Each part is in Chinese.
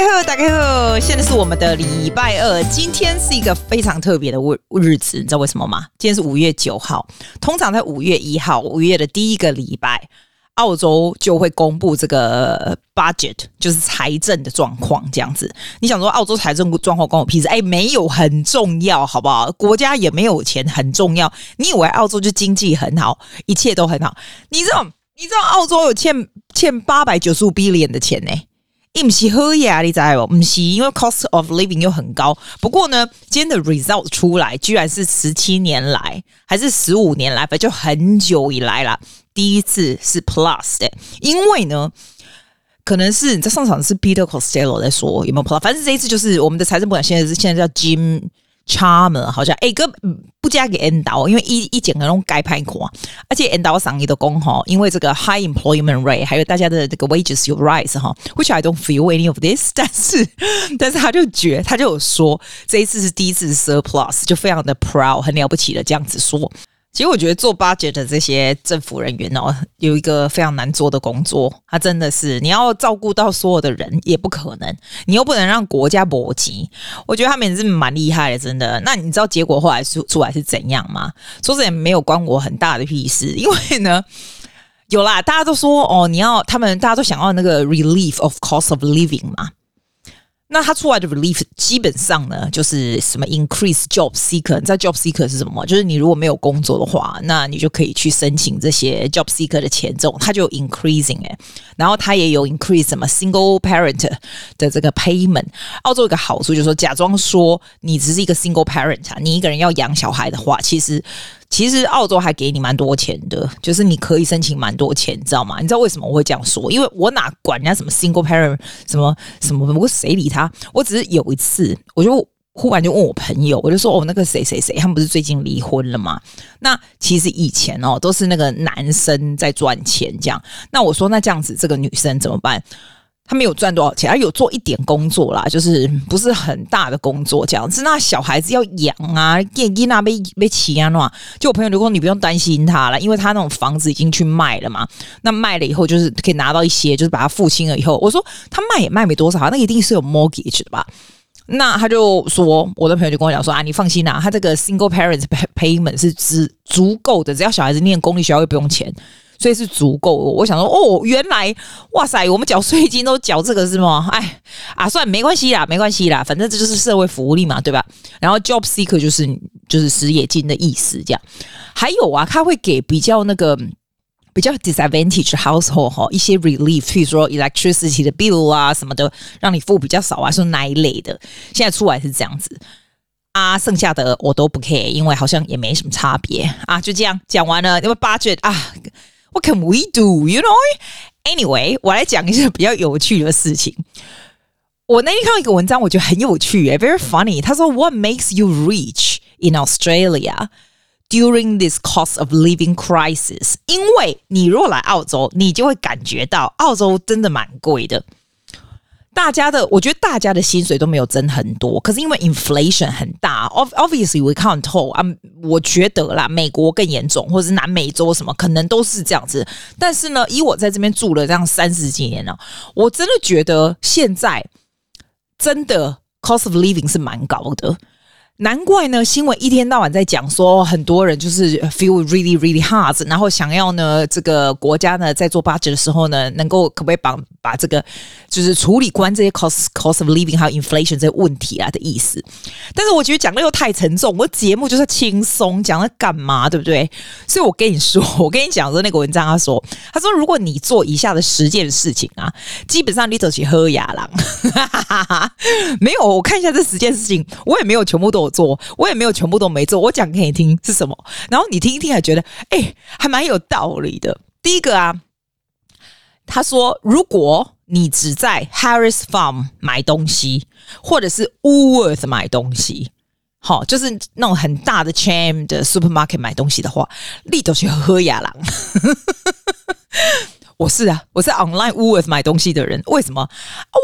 家好，大家好，现在是我们的礼拜二，今天是一个非常特别的日日子，你知道为什么吗？今天是五月九号，通常在五月一号，五月的第一个礼拜，澳洲就会公布这个 budget，就是财政的状况，这样子。你想说澳洲财政状况关我屁事？哎，没有，很重要，好不好？国家也没有钱，很重要。你以为澳洲就经济很好，一切都很好？你知道，你知道澳洲有欠欠八百九十五 billion 的钱呢？不是好呀，你知道不？不是，因为 cost of living 又很高。不过呢，今天的 result 出来，居然是十七年来还是十五年来，反正就很久以来啦，第一次是 plus 的。因为呢，可能是你在上场是 Peter Costello 在说有没有 plus，反正这一次就是我们的财政部长现在是现在叫 Jim。Charmer 好像哎哥不加给 N 导，因为一一整个都该拍款，而且 N 导上一的工哈，因为这个 high employment rate，还有大家的这个 wages 有 rise 哈，which I don't feel any of this，但是但是他就觉他就有说这一次是第一次 surplus，就非常的 proud，很了不起的这样子说。其实我觉得做 budget 的这些政府人员哦，有一个非常难做的工作，他真的是你要照顾到所有的人也不可能，你又不能让国家搏击。我觉得他们也是蛮厉害的，真的。那你知道结果后来出出来是怎样吗？说实也没有关我很大的屁事，因为呢，有啦，大家都说哦，你要他们大家都想要那个 relief of cost of living 嘛。那他出来的 relief 基本上呢，就是什么 increase job seeker。你知道 job seeker 是什么？就是你如果没有工作的话，那你就可以去申请这些 job seeker 的钱，这种它就 increasing 诶。然后它也有 increase 什么 single parent 的这个 payment。澳洲有个好处就是说，假装说你只是一个 single parent 啊，你一个人要养小孩的话，其实。其实澳洲还给你蛮多钱的，就是你可以申请蛮多钱，你知道吗？你知道为什么我会这样说？因为我哪管人家什么 single parent 什么什么，我谁理他？我只是有一次，我就忽然就问我朋友，我就说哦，那个谁谁谁，他们不是最近离婚了吗？那其实以前哦，都是那个男生在赚钱这样。那我说那这样子，这个女生怎么办？他没有赚多少钱，他有做一点工作啦，就是不是很大的工作这样子。那小孩子要养啊，电音啊，被被骑啊，那就我朋友就说你不用担心他了，因为他那种房子已经去卖了嘛。那卖了以后，就是可以拿到一些，就是把它付清了以后，我说他卖也卖没多少，那一定是有 mortgage 的吧？那他就说，我的朋友就跟我讲说啊，你放心啦，他这个 single parents payment 是足足够的，只要小孩子念公立学校又不用钱。所以是足够，我想说，哦，原来，哇塞，我们缴税金都缴这个是吗？哎，啊，算没关系啦，没关系啦，反正这就是社会福利嘛，对吧？然后 job seeker 就是就是失业金的意思，这样。还有啊，他会给比较那个比较 disadvantage household 哈一些 relief，譬如说 electricity 的 bill 啊什么的，让你付比较少啊，说哪一类的。现在出来是这样子啊，剩下的我都不 care，因为好像也没什么差别啊。就这样讲完了，因为 budget 啊。What can we do? You know? Anyway，我来讲一些比较有趣的事情。我那天看到一个文章，我觉得很有趣，诶，very funny。他说，What makes you rich in Australia during this cost of living crisis？因为你如果来澳洲，你就会感觉到澳洲真的蛮贵的。 大家的，我觉得大家的薪水都没有增很多，可是因为 inflation 很大，obviously we can't tell 啊，我觉得啦，美国更严重，或者是南美洲什么，可能都是这样子。但是呢，以我在这边住了这样三十几年了，我真的觉得现在真的 cost of living 是蛮高的。难怪呢，新闻一天到晚在讲说，很多人就是 feel really really hard，然后想要呢，这个国家呢在做 budget 的时候呢，能够可不可以把把这个就是处理关这些 cost cost of living 还有 inflation 这些问题啊的意思。但是我觉得讲的又太沉重，我节目就是轻松讲了干嘛，对不对？所以我跟你说，我跟你讲说那个文章，他说，他说如果你做以下的十件事情啊，基本上你走起喝牙郎，没有，我看一下这十件事情，我也没有全部都。有做，我也没有全部都没做。我讲给你听是什么，然后你听一听，还觉得哎、欸，还蛮有道理的。第一个啊，他说，如果你只在 Harris Farm 买东西，或者是 Woolworth 买东西，好，就是那种很大的 chain 的 supermarket 买东西的话，你都去喝雅郎。我是啊，我是 online Woolworth 买东西的人。为什么？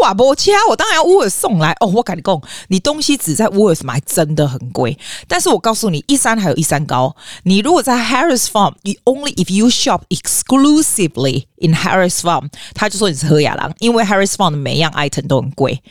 哇，不掐，我当然要 Woolworth 送来哦。我跟你讲，你东西只在 Woolworth 买真的很贵。但是我告诉你，一山还有一山高。你如果在 Harris Farm，你 only if you shop exclusively in Harris Farm，他就说你是好野人，因为 Harris Farm 的每一样 item 都很贵。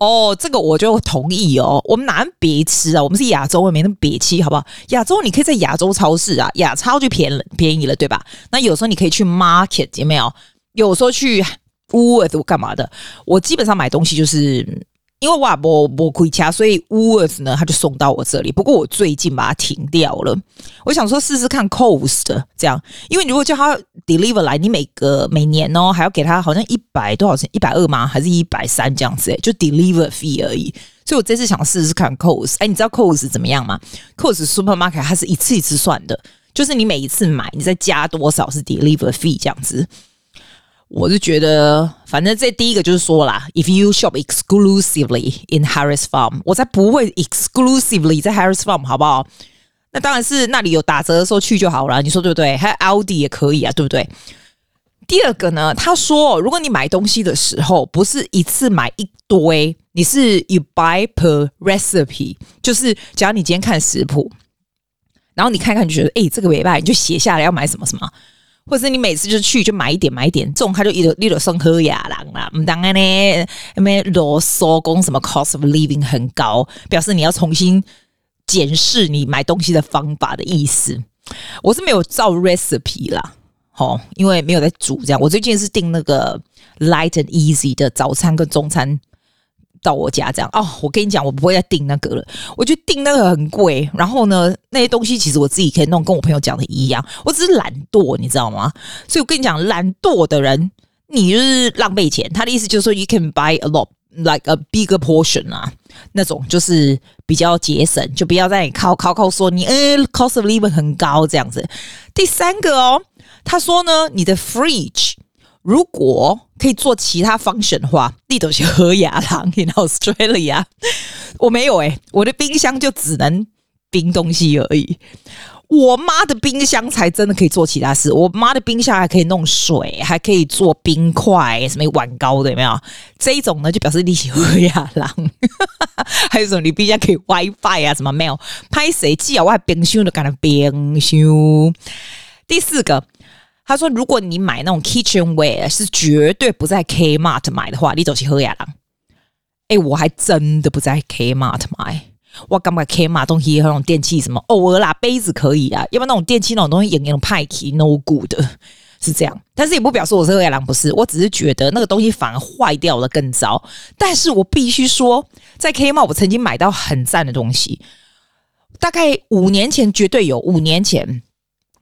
哦，这个我就同意哦。我们哪能别吃啊？我们是亚洲，也没那么别气，好不好？亚洲你可以在亚洲超市啊，亚超就便宜便宜了，对吧？那有时候你可以去 market，有没有？有时候去 Woolworth 干嘛的？我基本上买东西就是。因为我我我亏掐，所以 Worth 呢，他就送到我这里。不过我最近把它停掉了。我想说试试看 Coast 这样，因为你如果叫他 deliver 来，你每个每年哦还要给他好像一百多少钱，一百二吗？还是一百三这样子？就 deliver fee 而已。所以我这次想试试看 Coast。哎，你知道 Coast 怎么样吗？Coast Supermarket 它是一次一次算的，就是你每一次买，你再加多少是 deliver fee 这样子。我就觉得，反正这第一个就是说啦，if you shop exclusively in Harris Farm，我才不会 exclusively 在 Harris Farm，好不好？那当然是那里有打折的时候去就好了，你说对不对？还有 Aldi 也可以啊，对不对？第二个呢，他说，如果你买东西的时候不是一次买一堆，你是 you buy per recipe，就是假如你今天看食谱，然后你看看就觉得，哎，这个没办法，你就写下来要买什么什么。或是你每次就去就买一点买一点，这种他就一直一直送喝雅郎啦。唔当然呢，因为啰嗦讲什么 cost of living 很高，表示你要重新检视你买东西的方法的意思。我是没有照 recipe 啦，齁，因为没有在煮这样。我最近是订那个 light and easy 的早餐跟中餐。到我家这样哦，我跟你讲，我不会再订那个了。我觉得订那个很贵，然后呢，那些东西其实我自己可以弄，跟我朋友讲的一样。我只是懒惰，你知道吗？所以我跟你讲，懒惰的人，你就是浪费钱。他的意思就是说，you can buy a lot like a bigger portion 啊，那种就是比较节省，就不要再靠靠靠说你呃 cost of living 很高这样子。第三个哦，他说呢，你的 fridge。如果可以做其他 function 的话，你都是喝雅郎 in Australia。我没有诶、我的冰箱就只能冰东西而已。我妈的冰箱才真的可以做其他事。我妈的冰箱还可以弄水，还可以做冰块，什么碗糕的有没有？这一种呢，就表示你是喝雅郎。还有什么？你冰箱可以 WiFi 啊？什么没有？拍谁记啊？我还冰箱都干了冰箱。第四个。他说：“如果你买那种 kitchenware 是绝对不在 Kmart 买的话，你走去喝亚郎。哎，我还真的不在 Kmart 买。我刚买 Kmart 东西，那种电器什么偶尔啦，杯子可以啊，要不然那种电器那种东西，那种派奇 no good 是这样。但是也不表示我是喝雅郎，不是，我只是觉得那个东西反而坏掉了更糟。但是我必须说，在 Kmart 我曾经买到很赞的东西，大概五年前绝对有，五年前。”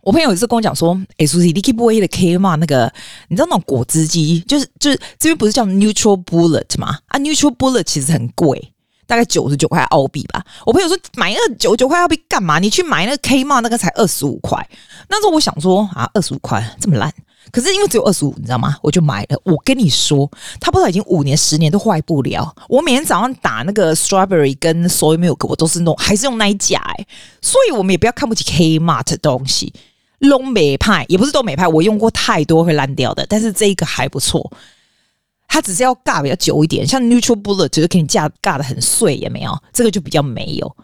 我朋友有一次跟我讲说：“哎、欸，苏西，你 keep away 的 K 嘛？那个你知道那种果汁机，就是就是这边不是叫 Neutral Bullet 吗？啊，Neutral Bullet 其实很贵，大概九十九块澳币吧。我朋友说买那九九块澳币干嘛？你去买那个 K 嘛，那个才二十五块。那时候我想说啊，二十五块这么烂，可是因为只有二十五，你知道吗？我就买了。我跟你说，它不知道已经五年、十年都坏不了。我每天早上打那个 Strawberry 跟 Soy Milk，我都是弄，还是用那一家哎。所以我们也不要看不起 Kmart 的东西。”龙美派也不是都美派，我用过太多会烂掉的，但是这一个还不错。它只是要尬比较久一点，像 Neutral Bullet 就是给你架尬的很碎，也没有这个就比较没有，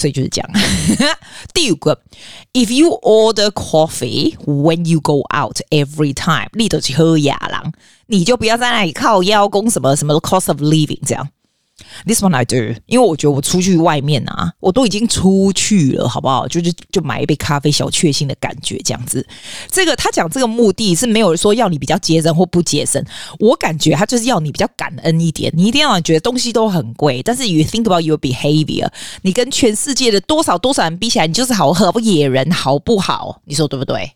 所以就是这样。第五个，If you order coffee when you go out every time，你都去喝雅郎，你就不要在那里靠邀功什么什么 cost of living 这样。This one I do，因为我觉得我出去外面啊，我都已经出去了，好不好？就是就买一杯咖啡，小确幸的感觉这样子。这个他讲这个目的是没有说要你比较节省或不节省，我感觉他就是要你比较感恩一点。你一定要觉得东西都很贵，但是 you think about your behavior，你跟全世界的多少多少人比起来，你就是好喝不野人，好不好？你说对不对？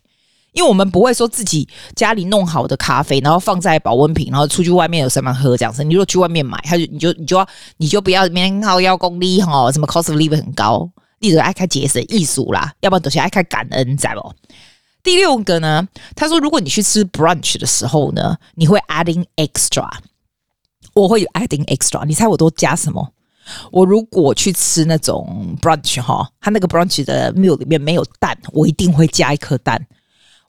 因为我们不会说自己家里弄好的咖啡，然后放在保温瓶，然后出去外面有什么喝这样子。你如果去外面买，他就你就你就要你就不要面靠要功利哈，什么 cost of living 很高，你就爱开节省艺术啦，要不然都是爱开感恩，在不？第六个呢，他说如果你去吃 brunch 的时候呢，你会 adding extra，我会 adding extra，你猜我都加什么？我如果去吃那种 brunch 哈，他那个 brunch 的 meal 里面没有蛋，我一定会加一颗蛋。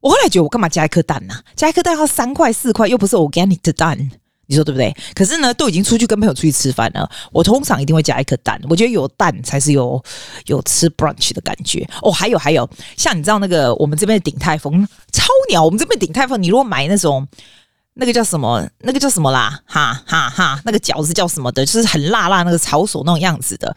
我后来觉得我干嘛加一颗蛋呢、加一颗蛋要三块四块，又不是 organic 的蛋。你说对不对？可是呢，都已经出去跟朋友出去吃饭了，我通常一定会加一颗蛋。我觉得有蛋才是有有吃 brunch 的感觉哦。还有还有，像你知道那个我们这边的鼎泰丰超鸟，我们这边鼎泰丰，你如果买那种那个叫什么，那个叫什么啦？哈哈哈，那个饺子叫什么的？就是很辣辣那个炒手那种样子的，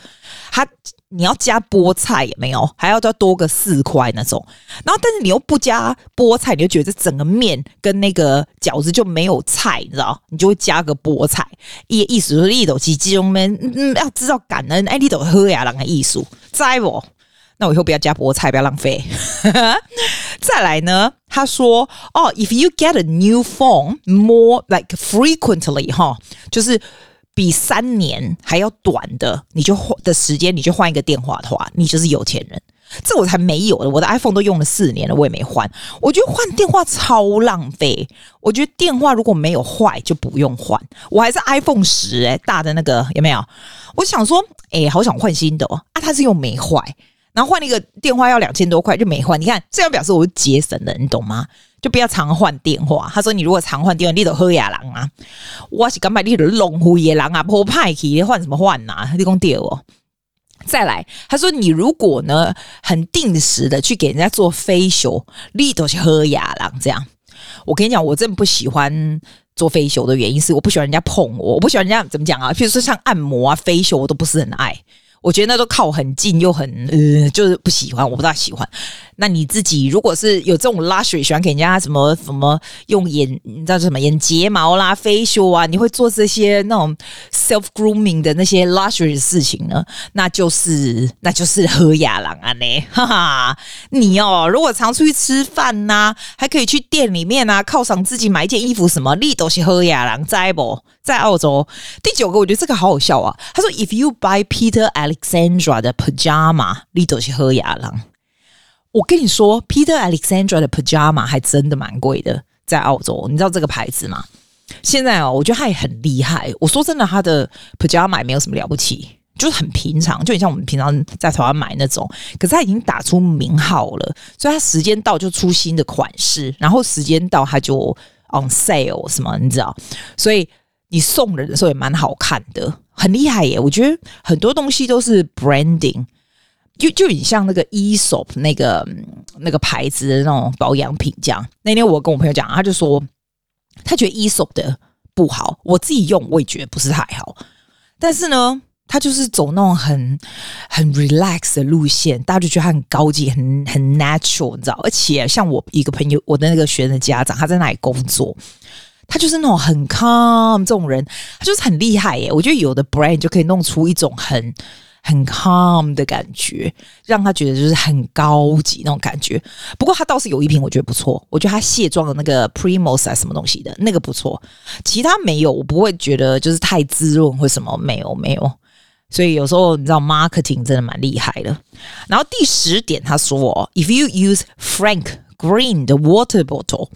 它。你要加菠菜也没有，还要再多个四块那种。然后，但是你又不加菠菜，你就觉得整个面跟那个饺子就没有菜，你知道？你就会加个菠菜，意意思就是一斗鸡鸡中们嗯，要知道感恩，哎，你都喝呀，那个艺术，在不？那我以后不要加菠菜，不要浪费。再来呢，他说哦，if you get a new phone more like frequently，哈，就是。比三年还要短的，你就换的时间，你就换一个电话的话，你就是有钱人。这我才没有的，我的 iPhone 都用了四年了，我也没换。我觉得换电话超浪费。我觉得电话如果没有坏就不用换。我还是 iPhone 十哎，大的那个有没有？我想说，哎、好想换新的哦。啊，它是又没坏，然后换一个电话要两千多块就没换。你看，这样表示我是节省的，你懂吗？就不要常换电话。他说：“你如果常换电话，你都喝野狼啊！我是敢买你的龙虎野狼啊，破派去换什么换呐、啊？你讲对哦。再来，他说你如果呢很定时的去给人家做 facial，你都是喝野狼这样。我跟你讲，我真不喜欢做 facial 的原因是我不喜欢人家碰我，我不喜欢人家怎么讲啊？譬如说像按摩啊 facial，我都不是很爱。我觉得那都靠很近又很呃，就是不喜欢，我不大喜欢。”那你自己如果是有这种 luxury，喜欢给人家什么什么用眼，你知道什么眼睫毛啦、facial 啊，你会做这些那种 self grooming 的那些 luxury 的事情呢？那就是那就是喝雅郎啊呢，哈哈！你哦，如果常出去吃饭呐、啊，还可以去店里面啊，犒赏自己买一件衣服什么，你都是喝雅郎，在不？在澳洲第九个，我觉得这个好好笑啊。他说：“If you buy Peter Alexandra 的 pajama，你都是喝雅郎。”我跟你说，Peter Alexandra 的 pajama 还真的蛮贵的，在澳洲，你知道这个牌子吗？现在哦，我觉得他也很厉害。我说真的，他的 pajama 也没有什么了不起，就是很平常，就很像我们平常在台湾买那种。可是他已经打出名号了，所以他时间到就出新的款式，然后时间到他就 on sale 什么，你知道？所以你送人的时候也蛮好看的，很厉害耶。我觉得很多东西都是 branding。就就很像那个 E. S. O. P. 那个那个牌子的那种保养品这样。那天我跟我朋友讲，他就说他觉得 E. S. O. P. 的不好，我自己用我也觉得不是太好。但是呢，他就是走那种很很 relax 的路线，大家就觉得他很高级、很很 natural，你知道？而且像我一个朋友，我的那个学生的家长，他在那里工作，他就是那种很 calm 这种人，他就是很厉害耶。我觉得有的 brand 就可以弄出一种很。很 calm 的感觉，让他觉得就是很高级那种感觉。不过他倒是有一瓶我觉得不错，我觉得他卸妆的那个 Primos 啊什么东西的那个不错，其他没有，我不会觉得就是太滋润或什么没有没有。所以有时候你知道 marketing 真的蛮厉害的。然后第十点他说，If you use Frank Green 的 water bottle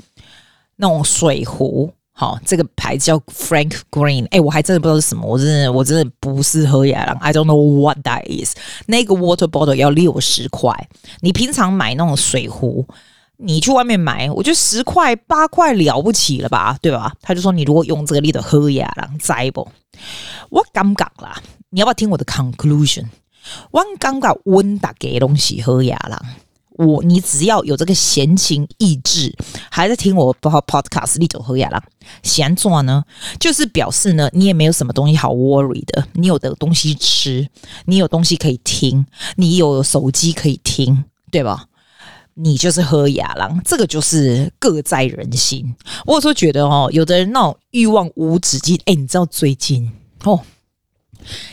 那种水壶。好，这个牌子叫 Frank Green，哎，我还真的不知道是什么，我真的我真的不是喝雅郎，I don't know what that is。那个 water bottle 要六十块，你平常买那种水壶，你去外面买，我觉得十块八块了不起了吧，对吧？他就说你如果用这个力的喝雅郎，在不？我刚刚啦，你要不要听我的 conclusion？我刚刚温打给东西喝雅郎。我你只要有这个闲情逸致，还在听我 podcast 立走和雅郎，闲做呢，就是表示呢，你也没有什么东西好 worry 的，你有的东西吃，你有东西可以听，你有手机可以听，对吧？你就是喝雅郎，这个就是各在人心。我有时候觉得哦，有的人那种欲望无止境，哎，你知道最近哦，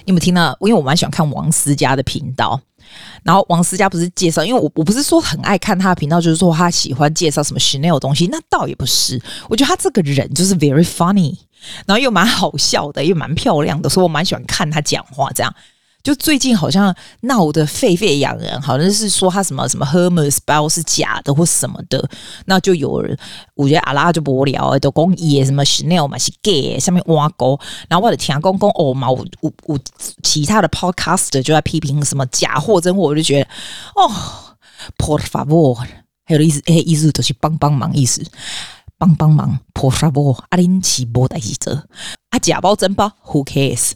你有没有听到？因为我蛮喜欢看王思佳的频道。然后王思佳不是介绍，因为我我不是说很爱看他的频道，就是说他喜欢介绍什么 Chanel 东西，那倒也不是。我觉得他这个人就是 very funny，然后又蛮好笑的，又蛮漂亮的，所以我蛮喜欢看他讲话这样。就最近好像闹得沸沸扬扬，好像是说他什么什么 Hermes 包是假的或什么的，那就有人我觉得阿拉就无聊，都讲也什么 Chanel 嘛是 gay，下面挖沟，然后我的听公公哦嘛，我我我其他的 Podcast 就在批评什么假货真货，我就觉得哦，por favor。还有意思，哎，意思都是帮帮忙意思，帮帮忙。破沙波阿林奇波代记者，啊假包真包，Who cares？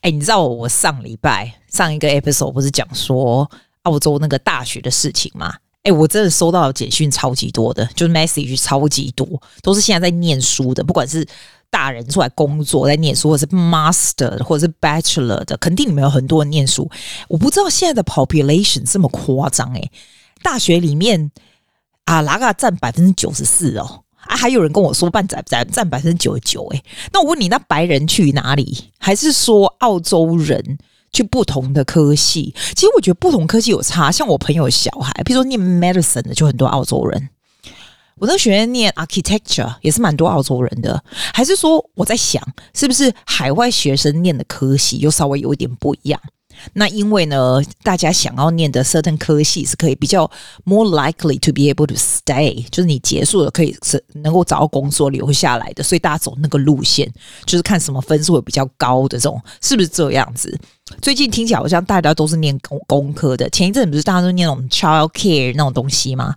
哎，你知道我上礼拜上一个 episode 不是讲说澳洲那个大学的事情吗？哎，我真的收到简讯超级多的，就是 message 超级多，都是现在在念书的，不管是大人出来工作在念书，或是 master 或者是 bachelor 的，肯定里面有很多人念书。我不知道现在的 population 这么夸张哎，大学里面啊，哪个占百分之九十四哦？啊，还有人跟我说半占占占百分之九十九哎，那我问你，那白人去哪里？还是说澳洲人？去不同的科系，其实我觉得不同科系有差。像我朋友小孩，比如说念 medicine 的，就很多澳洲人。我那学院念 architecture 也是蛮多澳洲人的。还是说我在想，是不是海外学生念的科系又稍微有一点不一样？那因为呢，大家想要念的 certain 科系是可以比较 more likely to be able to stay，就是你结束了可以是能够找到工作留下来的，所以大家走那个路线，就是看什么分数会比较高的这种，是不是这样子？最近听起来好像大家都是念工工科的，前一阵不是大家都念那种 child care 那种东西吗？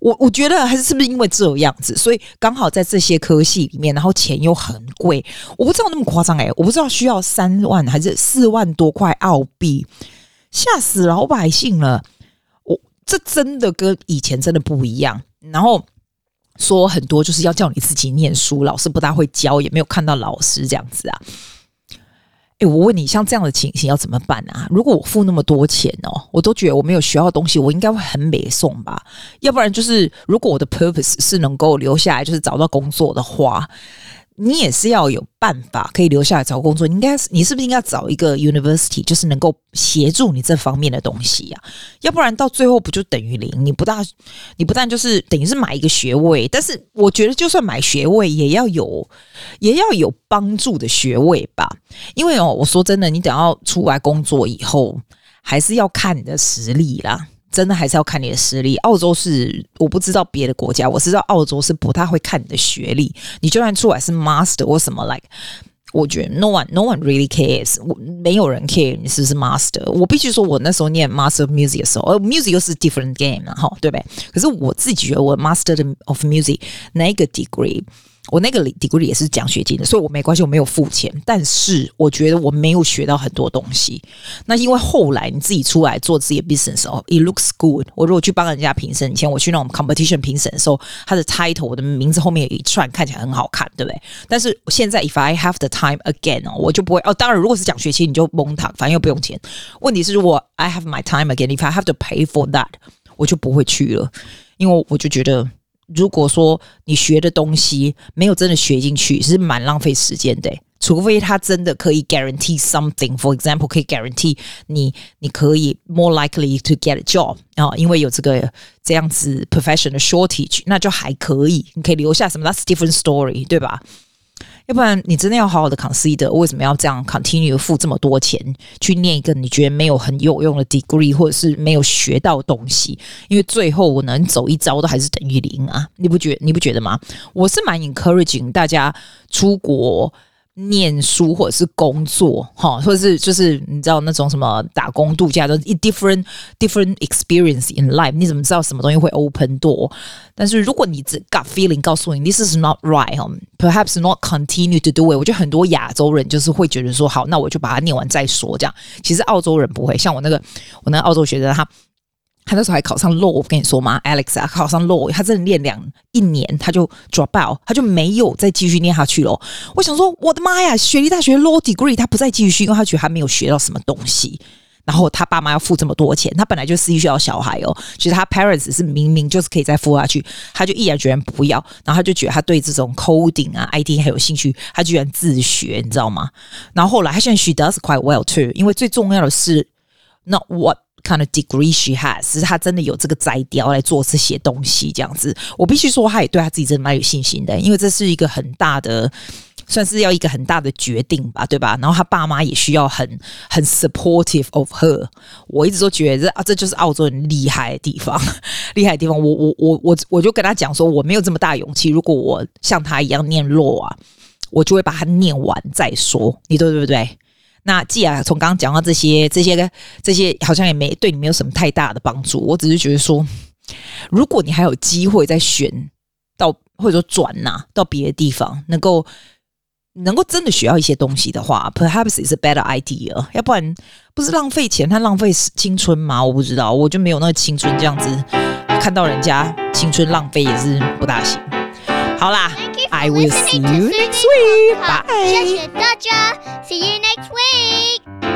我我觉得还是是不是因为这样子，所以刚好在这些科系里面，然后钱又很贵，我不知道那么夸张诶，我不知道需要三万还是四万多块澳币，吓死老百姓了！我这真的跟以前真的不一样。然后说很多就是要叫你自己念书，老师不大会教，也没有看到老师这样子啊。哎，我问你，像这样的情形要怎么办啊？如果我付那么多钱哦，我都觉得我没有学到东西，我应该会很美送吧？要不然就是，如果我的 purpose 是能够留下来，就是找到工作的话。你也是要有办法可以留下来找工作，应该是你是不是应该找一个 university，就是能够协助你这方面的东西呀？要不然到最后不就等于零？你不大，你不但就是等于是买一个学位，但是我觉得就算买学位，也要有也要有帮助的学位吧？因为哦，我说真的，你等要出来工作以后，还是要看你的实力啦。真的还是要看你的实力。澳洲是我不知道别的国家，我知道澳洲是不太会看你的学历。你就算出来是 master 或什么，like，我觉得 no one no one really cares，我没有人 care 你是不是 master。我必须说，我那时候念 master of music 的时候，呃，music 又是 different game 哈，对不对？可是我自己觉得我 master 的 of music 那个 degree。我那个 degree 也是奖学金的，所以我没关系，我没有付钱。但是我觉得我没有学到很多东西。那因为后来你自己出来做自己的 business 哦，it looks good。我如果去帮人家评审，以前我去那种 competition 评审的时候，他的 title 我的名字后面有一串，看起来很好看，对不对？但是现在 if I have the time again 哦，我就不会哦。当然，如果是奖学金，你就蒙他，反正又不用钱。问题是，如果 I have my time again，if I have to pay for that，我就不会去了，因为我就觉得。如果说你学的东西没有真的学进去，是蛮浪费时间的。除非他真的可以 guarantee something，for example，可以 guarantee 你你可以 more likely to get a job 啊，因为有这个这样子 professional shortage，那就还可以，你可以留下什么？That's different story，对吧？要不然你真的要好好的 consider 为什么要这样 continue 付这么多钱去念一个你觉得没有很有用的 degree，或者是没有学到东西？因为最后我能走一遭都还是等于零啊！你不觉你不觉得吗？我是蛮 encouraging 大家出国。念书或者是工作，哈，或者是就是你知道那种什么打工度假的，different different experience in life。你怎么知道什么东西会 open door？但是如果你只 gut feeling 告诉你 this is not right，哈，perhaps not continue to do it。我觉得很多亚洲人就是会觉得说，好，那我就把它念完再说。这样，其实澳洲人不会，像我那个我那个澳洲学生他。他那时候还考上 law，我跟你说吗，Alex 啊，考上 law，他真的念两一年，他就 drop out，他就没有再继续念下去了。我想说，我的妈呀，雪梨大学 law degree，他不再继续，因为他觉得他没有学到什么东西。然后他爸妈要付这么多钱，他本来就私立学校小孩哦，其实他 parents 是明明就是可以再付下去，他就毅然决然不要。然后他就觉得他对这种 coding 啊、IT 很有兴趣，他居然自学，你知道吗？然后后来他现在 she does quite well too，因为最重要的是，not what。Kind of degree she has，是他真的有这个摘雕来做这些东西，这样子，我必须说，他也对他自己真的蛮有信心的，因为这是一个很大的，算是要一个很大的决定吧，对吧？然后他爸妈也需要很很 supportive of her。我一直都觉得啊，这就是澳洲人厉害的地方，厉害的地方。我我我我我就跟他讲说，我没有这么大勇气。如果我像他一样念弱啊，我就会把它念完再说。你对对不对？那既然从刚刚讲到这些、这些、这些，好像也没对你没有什么太大的帮助。我只是觉得说，如果你还有机会再选到，或者说转呐、啊、到别的地方，能够能够真的学到一些东西的话，perhaps is a better idea。要不然不是浪费钱，他浪费青春吗？我不知道，我就没有那个青春这样子，看到人家青春浪费也是不大行。好啦 I will see you next week. Bye. See you next week.